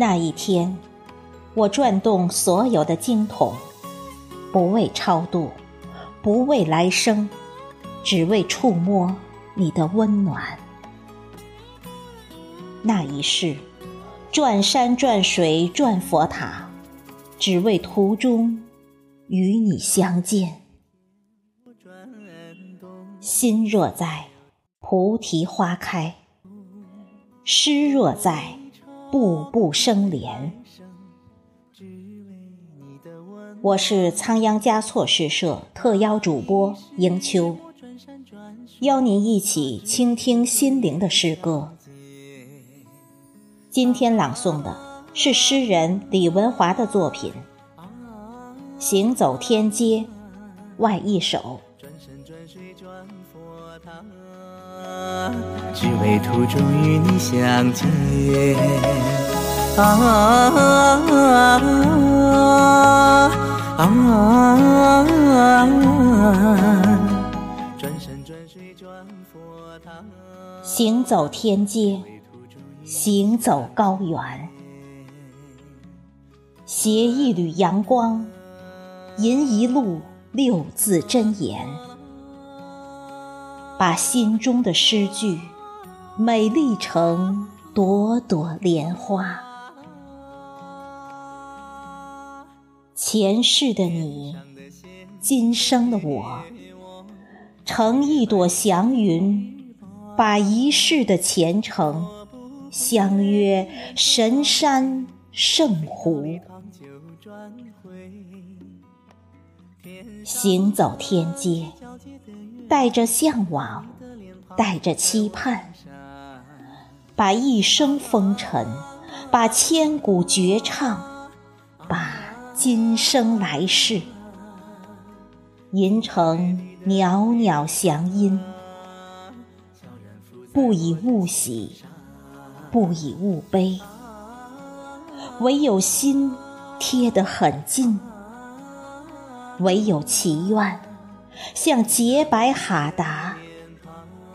那一天，我转动所有的经筒，不为超度，不为来生，只为触摸你的温暖。那一世，转山转水转佛塔，只为途中与你相见。心若在，菩提花开；诗若在，步步生莲。我是仓央嘉措诗社特邀主播迎秋，邀您一起倾听心灵的诗歌。今天朗诵的是诗人李文华的作品《行走天街》外一首。只为途中与你相见。啊啊啊啊！转山转水转佛塔，行走天街。行走高原，携一缕阳光，吟一路六字真言，把心中的诗句美丽成朵朵莲花。前世的你，今生的我，乘一朵祥云，把一世的前程。相约神山圣湖，行走天街，带着向往，带着期盼，把一生风尘，把千古绝唱，把今生来世，吟成袅袅祥音，不以物喜。不以物悲，唯有心贴得很近，唯有祈愿像洁白哈达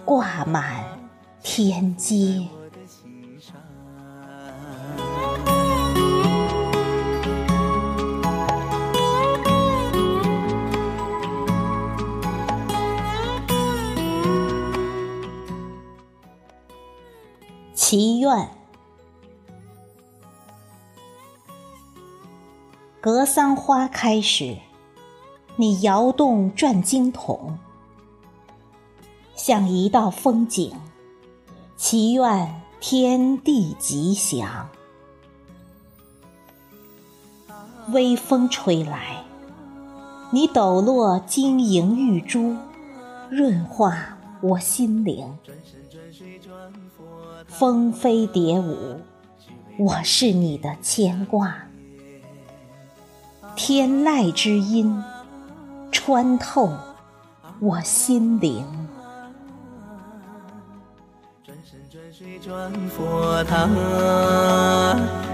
挂满天街。祈愿，格桑花开时，你摇动转经筒，像一道风景，祈愿天地吉祥。微风吹来，你抖落晶莹玉珠，润化我心灵。风飞蝶舞，我是你的牵挂。天籁之音，穿透我心灵。转山转水转佛塔，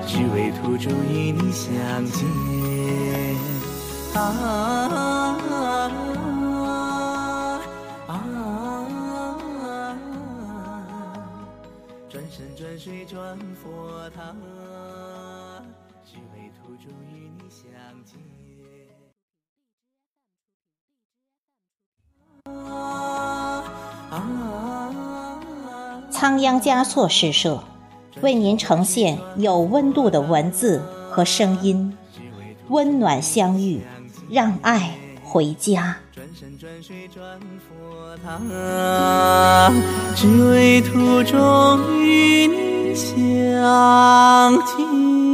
只为途中与你相见。啊。转水转佛塔，只为途中与你相见。仓央嘉措诗社为您呈现有温度的文字和声音，温暖相遇，让爱回家。转山转水转佛塔，只为途中与你相见。